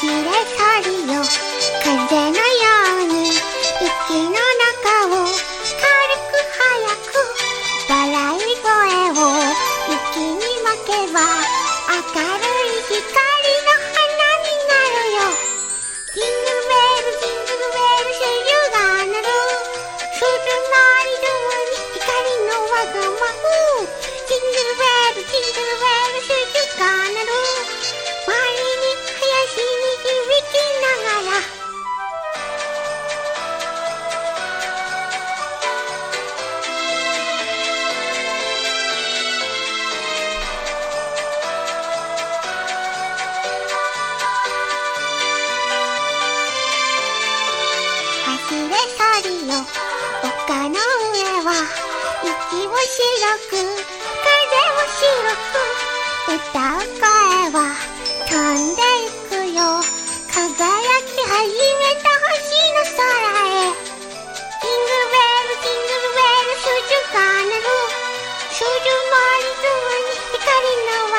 白い風のように息の中を軽く速く笑い声を息にまけば。上サリよ丘の上は息を白く風を白く歌う声は飛んでいくよ輝き始めた星の空へキングベルキングベル数十かる数十粒に光の